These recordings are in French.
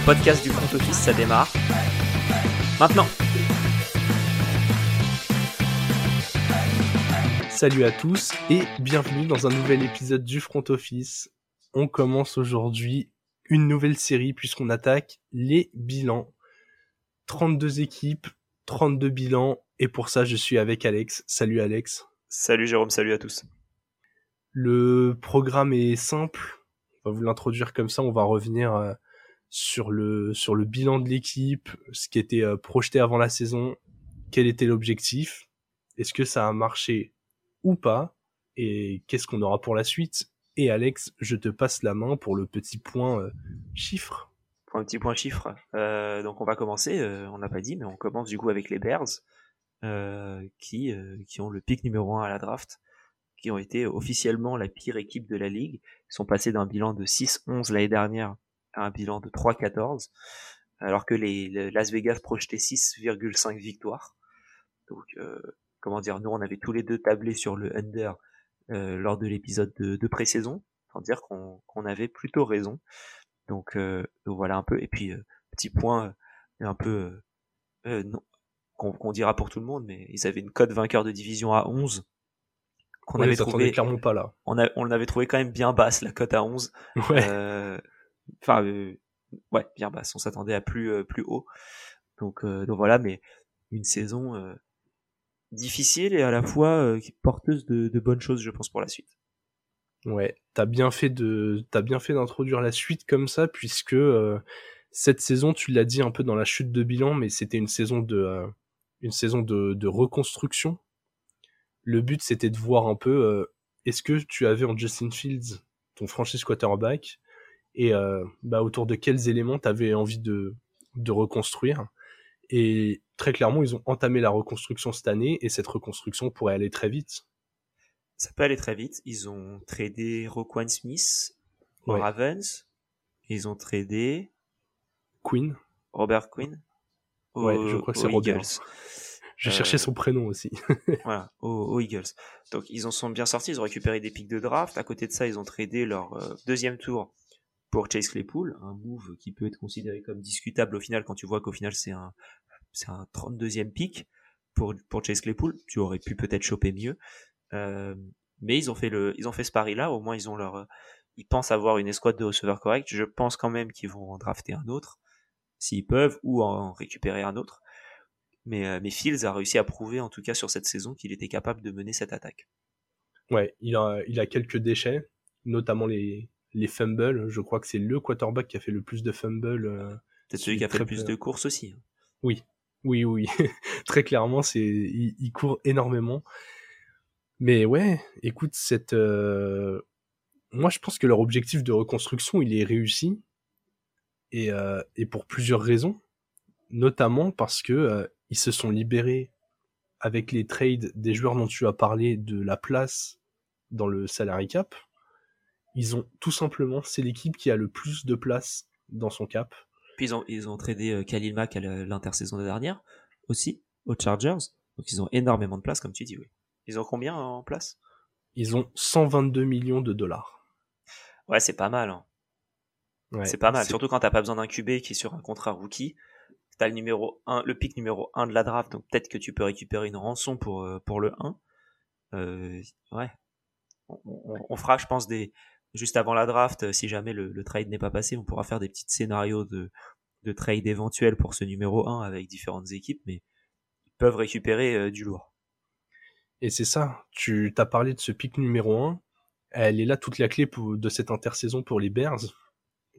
le podcast du front office, ça démarre. Maintenant Salut à tous et bienvenue dans un nouvel épisode du front office. On commence aujourd'hui une nouvelle série puisqu'on attaque les bilans. 32 équipes, 32 bilans et pour ça je suis avec Alex. Salut Alex. Salut Jérôme, salut à tous. Le programme est simple. On va vous l'introduire comme ça. On va revenir euh, sur le sur le bilan de l'équipe, ce qui était euh, projeté avant la saison, quel était l'objectif, est-ce que ça a marché ou pas, et qu'est-ce qu'on aura pour la suite. Et Alex, je te passe la main pour le petit point euh, chiffre. Pour un petit point chiffre. Euh, donc on va commencer, on n'a pas dit, mais on commence du coup avec les Bears, qui qui ont le pic numéro 1 à la draft qui ont été officiellement la pire équipe de la ligue. Ils sont passés d'un bilan de 6-11 l'année dernière à un bilan de 3-14, alors que les, Las Vegas projetaient 6,5 victoires. Donc, euh, comment dire, nous on avait tous les deux tablé sur le under euh, lors de l'épisode de, de pré-saison, sans dire qu'on avait plutôt raison. Donc, euh, voilà un peu. Et puis petit point un peu qu'on dira pour tout le monde, mais ils avaient une cote vainqueur de division à 11 qu'on avait trouvé clairement pas là. On, a, on l'avait trouvé quand même bien basse la cote à 11. Ouais. Euh, enfin, euh, ouais, bien basse. On s'attendait à plus euh, plus haut. Donc donc voilà, mais une saison difficile et à la fois porteuse de, bonnes choses, je pense pour la suite. Ouais, t'as bien fait de t'as bien fait d'introduire la suite comme ça puisque cette saison, tu l'as dit un peu dans la chute de bilan, mais c'était une saison de une saison de, de reconstruction le but c'était de voir un peu euh, est-ce que tu avais en Justin Fields ton franchise quarterback et euh, bah, autour de quels éléments tu avais envie de, de reconstruire. Et très clairement, ils ont entamé la reconstruction cette année et cette reconstruction pourrait aller très vite. Ça peut aller très vite. Ils ont tradé Roquan Smith aux Ravens. Ils ont tradé Quinn. Robert Quinn. ouais, je crois que c'est Robert. Je cherchais son prénom aussi. voilà, aux, Eagles. Donc ils en sont bien sortis, ils ont récupéré des pics de draft. À côté de ça, ils ont tradé leur euh, deuxième tour pour Chase Claypool, un move qui peut être considéré comme discutable au final quand tu vois qu'au final c'est un c'est un 32e pick pour pour Chase Claypool. Tu aurais pu peut-être choper mieux. Euh, mais ils ont fait le ils ont fait ce pari là, au moins ils ont leur ils pensent avoir une escouade de receveurs corrects. Je pense quand même qu'ils vont en drafter un autre s'ils peuvent ou en récupérer un autre. Mais, euh, mais Fields a réussi à prouver, en tout cas sur cette saison, qu'il était capable de mener cette attaque. Ouais, il a quelques déchets, notamment les, les fumbles. Je crois que c'est le quarterback qui a fait le plus de fumbles. Euh, Peut-être celui qui a fait le plus de courses aussi. Hein. Oui, oui, oui. Très clairement, c'est, il, court énormément. Mais ouais, écoute, cette, euh, moi je pense que leur objectif de reconstruction, il est réussi. Et, et pour plusieurs raisons. Notamment parce que ils se sont libérés avec les trades des joueurs dont tu as parlé de la place dans le salary cap. Ils ont tout simplement, c'est l'équipe qui a le plus de place dans son cap. Puis ils ont, ils ont tradé euh, Khalil Mack à l'intersaison dernière aussi, aux Chargers. Donc ils ont énormément de place, comme tu dis, oui. Ils ont combien en place? Ils ont 122 millions de dollars. Ouais, c'est pas mal. Hein. c'est pas mal, surtout quand t'as pas besoin d'un QB qui est sur un contrat rookie t'as le numéro 1, le pic numéro 1 de la draft, donc peut-être que tu peux récupérer une rançon pour, euh, pour le 1. Euh, ouais. On, fera, je pense, des, juste avant la draft, euh, si jamais le, trade n'est pas passé, on pourra faire des petits scénarios de, de trade éventuels pour ce numéro 1 avec différentes équipes, mais ils peuvent récupérer du lourd. Et c'est ça, tu t'as parlé de ce pic numéro 1, elle est là toute la clé de cette intersaison pour les Bears.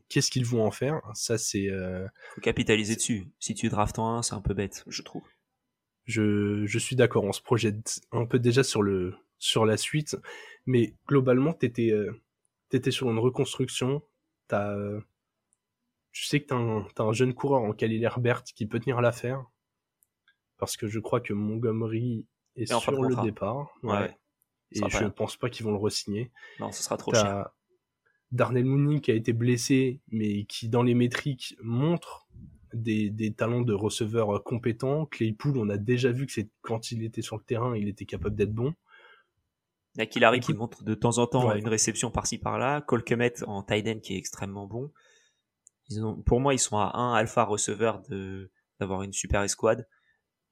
Qu'est-ce qu'ils vont en faire? Ça, c'est. Euh... Faut capitaliser dessus. Si tu draftes en 1, c'est un peu bête, je trouve. Je, je suis d'accord. On se projette un peu déjà sur le sur la suite, mais globalement, t'étais euh, t'étais sur une reconstruction. T'as, euh, tu sais que t'as un, as un jeune coureur en Khalil Herbert qui peut tenir l'affaire, parce que je crois que Montgomery est sur le départ. Ouais. Et je ne pense pas qu'ils vont le re-signer. Non, ce sera trop cher. Darnell Mooney qui a été blessé, mais qui dans les métriques montre des, des talents de receveur compétents. Claypool, on a déjà vu que c'est quand il était sur le terrain, il était capable d'être bon. Il y a Killary qui montre de temps en temps une réception par-ci par-là. Cole en tight end qui est extrêmement bon. ils ont, pour moi, ils sont à un alpha receveur de d'avoir une super escouade.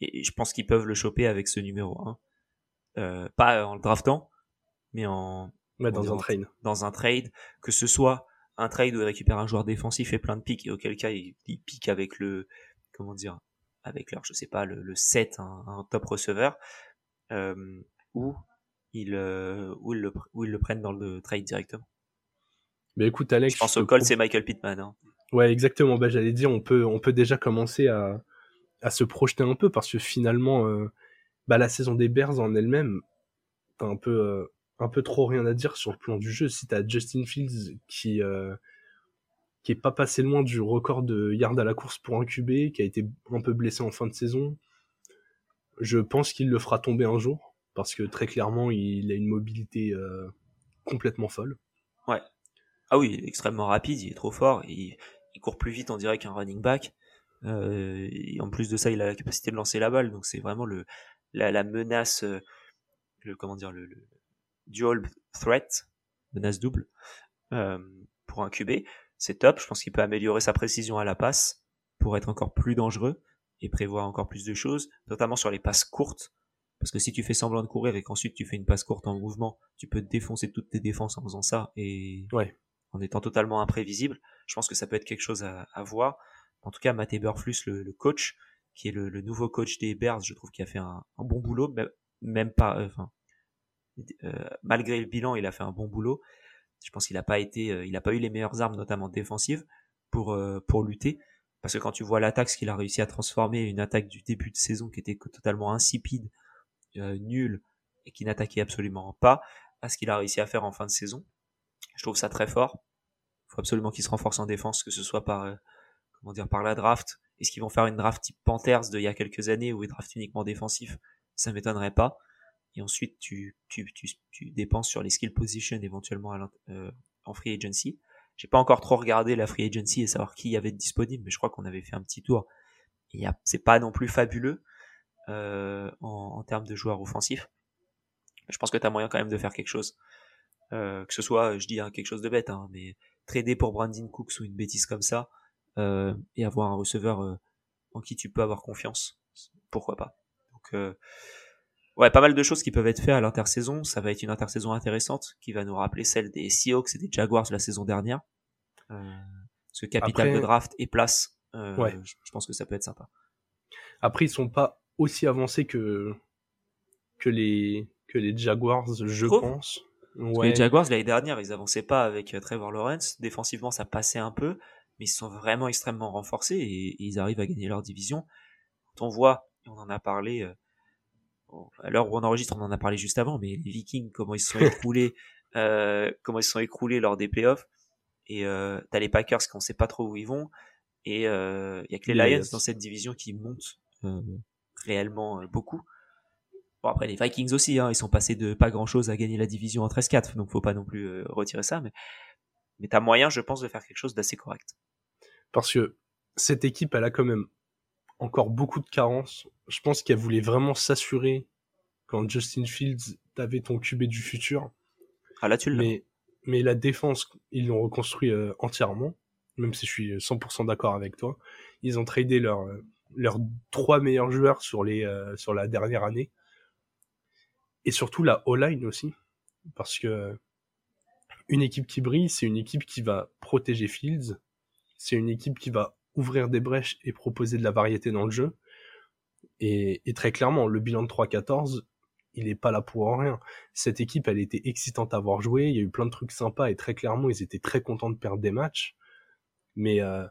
Et je pense qu'ils peuvent le choper avec ce numéro 1. Euh, pas en le draftant, mais en dans un trade. Dans un trade, que ce soit un trade où il récupère un joueur défensif et plein de pics, et auquel cas il, pique avec le, comment dire, avec leur, je sais pas, le, le 7, un, top receveur, euh, ou ils, euh, où ils, le, où ils le prennent dans le trade directement. Mais écoute, Alex. Je pense au col, c'est Michael Pittman. Hein. Ouais, exactement. Bah, j'allais dire, on peut, on peut déjà commencer à, à se projeter un peu parce que finalement, euh, bah, la saison des Bears en elle-même, t'as un peu, euh, un peu trop rien à dire sur le plan du jeu. Si t'as Justin Fields qui, euh, qui est pas passé loin du record de yards à la course pour un QB, qui a été un peu blessé en fin de saison, je pense qu'il le fera tomber un jour parce que très clairement, il a une mobilité complètement folle. Ouais. Ah oui, il est extrêmement rapide, il est trop fort, il, court plus vite, on dirait qu'un running back. Euh, en plus de ça, il a la capacité de lancer la balle, donc c'est vraiment le la, menace, euh, le comment dire, le, dual threat, menace double euh, pour un QB. C'est top. Je pense qu'il peut améliorer sa précision à la passe pour être encore plus dangereux et prévoir encore plus de choses, notamment sur les passes courtes. Parce que si tu fais semblant de courir et qu'ensuite tu fais une passe courte en mouvement, tu peux défoncer toutes tes défenses en faisant ça et ouais en étant totalement imprévisible. Je pense que ça peut être quelque chose à, à voir. En tout cas, Matt Eberflus, le, le coach, qui est le, le, nouveau coach des Bears, je trouve qu'il a fait un, un, bon boulot, même, même pas, euh, enfin, euh, malgré le bilan, il a fait un bon boulot. Je pense qu'il n'a pas été, euh, il n'a pas eu les meilleures armes, notamment défensives, pour euh, pour lutter. Parce que quand tu vois l'attaque, ce qu'il a réussi à transformer, une attaque du début de saison qui était totalement insipide, nulle et qui n'attaquait absolument pas, à ce qu'il a réussi à faire en fin de saison, je trouve ça très fort. Il faut absolument qu'ils se renforcent en défense, que ce soit par, euh, comment dire, par la draft. Est-ce qu'ils vont faire une draft type Panthers d'il y a quelques années où ils draftent uniquement défensif Ça m'étonnerait pas. Et ensuite, tu, tu, tu, tu, dépenses sur les skill positions éventuellement à euh, en free agency. J'ai pas encore trop regardé la free agency et savoir qui y avait disponible, mais je crois qu'on avait fait un petit tour. Et c'est pas non plus fabuleux euh, en, en termes de joueurs offensifs. Je pense que tu as moyen quand même de faire quelque chose. Euh, que ce soit, je dis hein, quelque chose de bête, hein, mais trader pour Brandon Cooks ou une bêtise comme ça, euh, et avoir un receveur euh, en qui tu peux avoir confiance, pourquoi pas. Donc, euh, ouais, pas mal de choses qui peuvent être faites à l'intersaison. Ça va être une intersaison intéressante qui va nous rappeler celle des Seahawks et des Jaguars la saison dernière. ce capital de draft et place, ouais. je pense que ça peut être sympa. Après, ils sont pas aussi avancés que que les que les Jaguars, je pense. Les Jaguars, l'année dernière, ils avançaient pas avec euh, Trevor Lawrence. Défensivement, ça passait un peu, mais ils sont vraiment extrêmement renforcés et, ils arrivent à gagner leur division. Quand on voit, on en a parlé, euh, à l'heure où on enregistre, on en a parlé juste avant, mais les Vikings, comment ils se sont écroulés, euh, comment ils se sont écroulés lors des playoffs. Et euh, t'as les Packers qu'on sait pas trop où ils vont. Et il euh, y a que les Lions dans cette division qui montent réellement beaucoup. Bon après les Vikings aussi, hein, ils sont passés de pas grand chose à gagner la division en 13-4, donc faut pas non plus euh, retirer ça, mais mais t'as moyen, je pense, de faire quelque chose d'assez correct. Parce que cette équipe, elle a quand même encore beaucoup de carences. Je pense qu'elle voulait vraiment s'assurer quand Justin Fields t'avais ton QB du futur. Ah là tu. Mais mais la défense, ils l'ont reconstruit euh, entièrement, même si je suis 100% d'accord avec toi. Ils ont tradé leurs leurs trois meilleurs joueurs sur les euh, sur la dernière année et surtout la O-line aussi, parce que une équipe qui brille, c'est une équipe qui va protéger Fields, c'est une équipe qui va ouvrir des brèches et proposer de la variété dans le jeu. Et, très clairement, le bilan de 3-14, il est pas là pour rien. Cette équipe, elle était excitante à voir jouer, il y a eu plein de trucs sympas et très clairement, ils étaient très contents de perdre des matchs. Mais euh,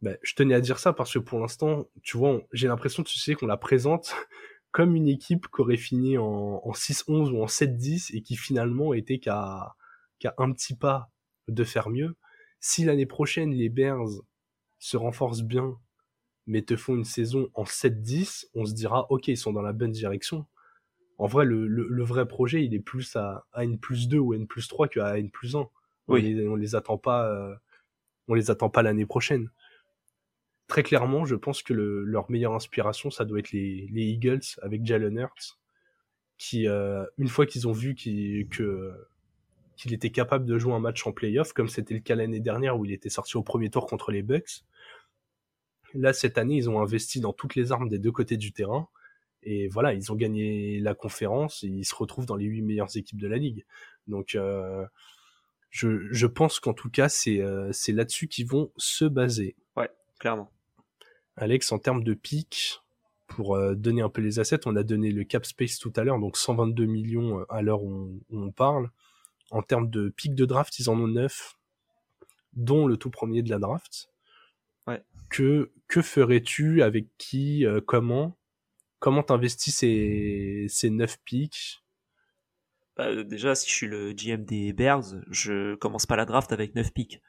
ben, je tenais à dire ça parce que pour l'instant, tu vois, j'ai l'impression, tu sais, qu'on la présente comme une équipe qui aurait fini en, en 6-11 ou en 7-10 et qui finalement était qu'à qu'à un petit pas de faire mieux. Si l'année prochaine les Bears se renforcent bien mais te font une saison en 7-10, on se dira ok ils sont dans la bonne direction. En vrai le, le, vrai projet il est plus à, à N plus 2 ou N plus 3 qu'à N plus 1. On, oui. les, on les attend pas euh, on les attend pas l'année prochaine très clairement, je pense que le, leur meilleure inspiration, ça doit être les, les Eagles avec Jalen Hurts, qui, euh, une fois qu'ils ont vu qu'il était capable de jouer un match en playoff, comme c'était le cas l'année dernière où il était sorti au premier tour contre les Bucks. Là, cette année, ils ont investi dans toutes les armes des deux côtés du terrain. Et voilà, ils ont gagné la conférence et ils se retrouvent dans les huit meilleures équipes de la ligue. Donc, euh, je, pense qu'en tout cas, c'est euh, c'est là-dessus qu'ils vont se baser. Ouais, clairement. Alex, en termes de pic, pour euh, donner un peu les assets, on a donné le cap space tout à l'heure, donc 122 millions à l'heure où, où, on parle. En termes de pic de draft, ils en ont 9, dont le tout premier de la draft. Ouais. Que, que ferais-tu avec qui, euh, comment Comment t'investis ces, ces 9 pics? Bah, Déjà, si je suis le GM des Bears, je commence pas la draft avec 9 pics.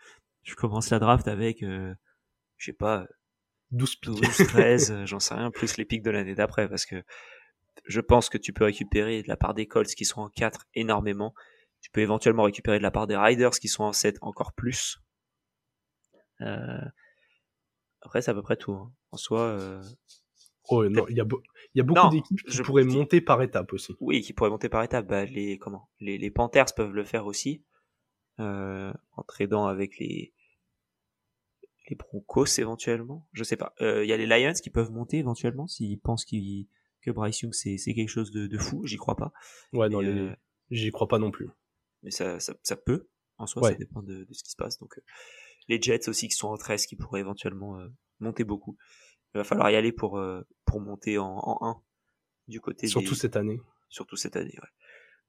Je commence la draft avec, euh, je sais pas, 12 pics. 12, 13, j'en sais rien, plus les pics de l'année d'après, parce que je pense que tu peux récupérer de la part des Colts qui sont en 4 énormément. Tu peux éventuellement récupérer de la part des Riders qui sont en 7 encore plus. Euh... Après, c'est à peu près tout. Hein. En soi. Euh... Oh non, il y a, y a beaucoup d'équipes qui pourraient monter par étapes aussi. Oui, qui pourraient monter par étapes. Bah, les comment les, les Panthers peuvent le faire aussi, euh, en tradant avec les les Broncos éventuellement? Je sais pas. Il euh, y a les Lions qui peuvent monter éventuellement s'ils pensent qu'ils que Bryce Young c'est quelque chose de, de fou. J'y crois pas. Ouais, non, euh... j'y crois pas non plus. Mais ça ça, ça peut. En soi, ouais. ça dépend de, de, ce qui se passe. Donc les Jets aussi qui sont en 13 qui pourraient éventuellement euh, monter beaucoup. Il va falloir y aller pour euh, pour monter en, en 1 du côté surtout des... cette année. Surtout cette année, ouais.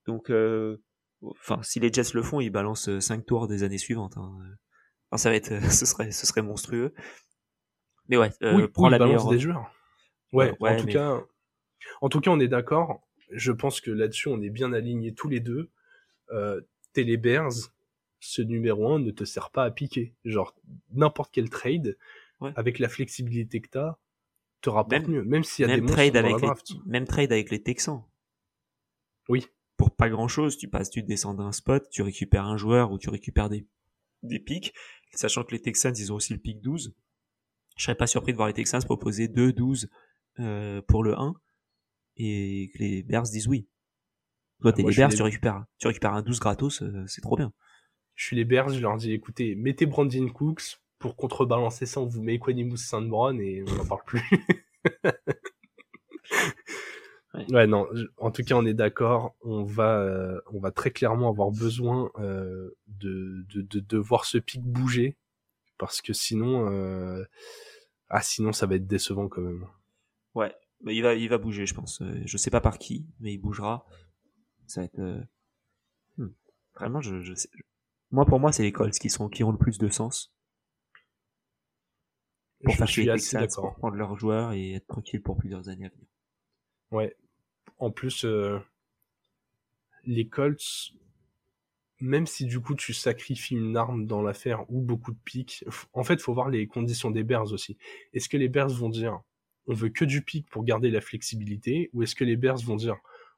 Donc euh, enfin si les Jets le font, ils balancent 5 tours des années suivantes hein. Enfin, ça va être ce serait ce serait monstrueux. Mais ouais, oui, prends la meilleure des joueurs. Ouais, ouais en tout mais... cas en tout cas, on est d'accord. Je pense que là-dessus, on est bien alignés tous les deux. Euh, t'es les Bears, ce numéro 1 ne te sert pas à piquer. Genre, n'importe quel trade, ouais. avec la flexibilité que t'as, te rapporte même, mieux. Même s'il y a même des trade avec les, Même trade avec les Texans. Oui. Pour pas grand chose, tu passes, tu descends d'un spot, tu récupères un joueur ou tu récupères des, des pics, sachant que les Texans, ils ont aussi le pic 12. Je serais pas surpris de voir les Texans proposer 2-12 euh, pour le 1 et que les Bears disent oui. Toi, t'es les Bears, les... tu récupères, tu récupères un 12 gratos, euh, c'est trop bien je suis les Bears, je leur dis écoutez, mettez Brandon Cooks pour contrebalancer ça, on vous met Equanimus Saint Brown et on n'en parle plus. ouais. ouais. non, en tout cas on est d'accord, on va euh, on va très clairement avoir besoin euh, de, de, de, de voir ce pic bouger parce que sinon euh, ah sinon ça va être décevant quand même. Ouais, mais il va il va bouger je pense. Je sais pas par qui, mais il bougera. Ça va être euh... hmm. vraiment je je sais moi, pour moi, c'est les Colts qui sont qui ont le plus de sens. Pour je faire suis assez d'accord. Prendre leurs joueurs et être tranquille pour plusieurs années à venir. Ouais. En plus, euh, les Colts, même si du coup tu sacrifies une arme dans l'affaire ou beaucoup de pics, en fait, faut voir les conditions des Bears aussi. Est-ce que les Bears vont dire on veut que du pic pour garder la flexibilité ou est-ce que les Bears vont dire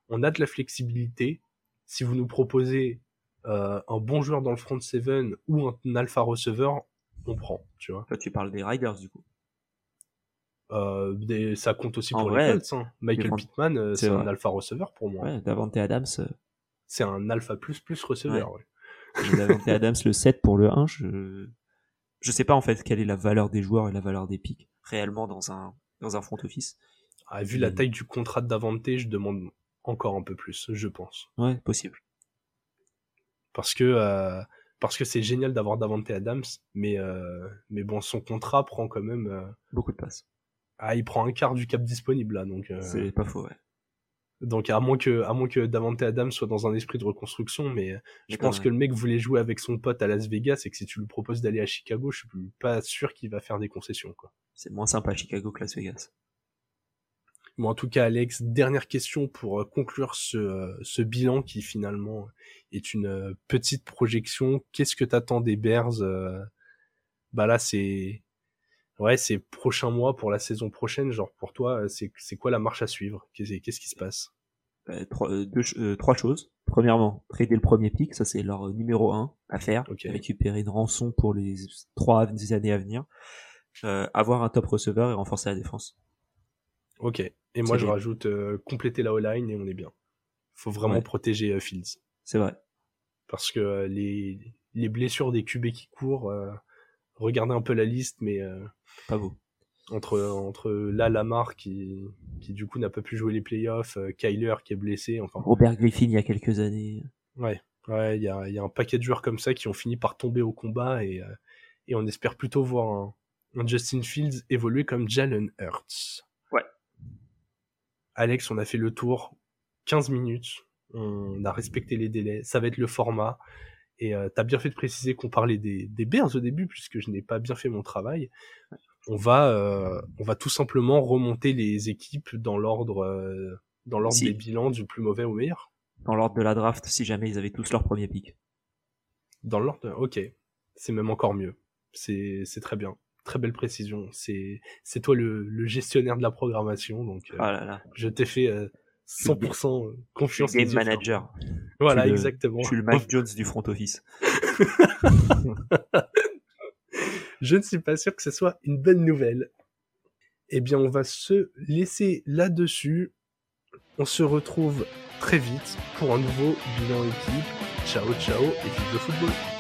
on a de la flexibilité si vous nous proposez euh, un bon joueur dans le front seven ou un alpha receveur, on prend, tu vois? Là, tu parles des Riders, du coup. Euh, des, ça compte aussi en pour vrai, les Colts. Hein. Michael. Pittman, euh, c'est un alpha receveur pour moi. Ouais, Davante Adams. Euh... C'est un alpha plus plus receveur, ouais. ouais. Davante Adams le 7 pour le 1, je... je sais pas en fait quelle est la valeur des joueurs et la valeur des pics réellement dans un, dans un front office. Ah, vu la taille du contrat de Davante, je demande encore un peu plus, je pense. Ouais, possible parce que euh, parce que c'est génial d'avoir Davante Adams, mais euh, mais bon, son contrat prend quand même euh... beaucoup de place. Ah, il prend un quart du cap disponible là, donc. Euh, c'est pas faux, ouais. Donc à moins que à moins que Davante Adams soit dans un esprit de reconstruction, mais je pense que le mec voulait jouer avec son pote à Las Vegas et que si tu lui proposes d'aller à Chicago, je suis pas sûr qu'il va faire des concessions quoi. C'est moins sympa à Chicago que Las Vegas. Bon, en tout cas, Alex, dernière question pour euh, conclure ce, euh, ce bilan qui finalement est une euh, petite projection. Qu'est-ce que t'attends des Bears Bah là, c'est ouais, c'est prochain mois pour la saison prochaine. Genre pour toi, c'est c'est quoi la marche à suivre? Qu'est-ce qui se passe? Euh, trois, deux, euh, trois choses. Premièrement, trader le premier pick, ça c'est leur numéro un à faire. Okay. Récupérer une rançon pour les trois années à venir. Euh, avoir un top receveur et renforcer la défense. Ok. Et moi, je bien. rajoute euh, compléter la O-line et on est bien. Faut vraiment ouais. protéger euh, Fields. C'est vrai. parce que les, les blessures des QB qui courent, regardez un peu la liste, mais pas beau. Entre entre là Lamar qui qui du coup n'a pas pu jouer les playoffs, Kyler qui est blessé, enfin. Robert Griffin il y a quelques années. Ouais, ouais, il y a, y a un paquet de joueurs comme ça qui ont fini par tomber au combat et et on espère plutôt voir un, un Justin Fields évoluer comme Jalen Hurts. Ouais. Alex, on a fait le tour 15 minutes. On a respecté les délais. Ça va être le format. Et euh, t'as bien fait de préciser qu'on parlait des, des Bears au début, puisque je n'ai pas bien fait mon travail. On va, euh, on va tout simplement remonter les équipes dans l'ordre, euh, dans l'ordre des bilans du plus mauvais au meilleur. Dans l'ordre de la draft, si jamais ils avaient tous leur premier pick. Dans l'ordre, ok. C'est même encore mieux. C'est, c'est très bien. Très belle précision. C'est, c'est toi le, le gestionnaire de la programmation, donc oh là là. je t'ai fait 100% confiance. Game manager. Voilà, exactement. Je suis le Mike Jones du front office. je ne suis pas sûr que ce soit une bonne nouvelle. Eh bien, on va se laisser là-dessus. On se retrouve très vite pour un nouveau bilan équipe. Ciao, ciao et vive le football.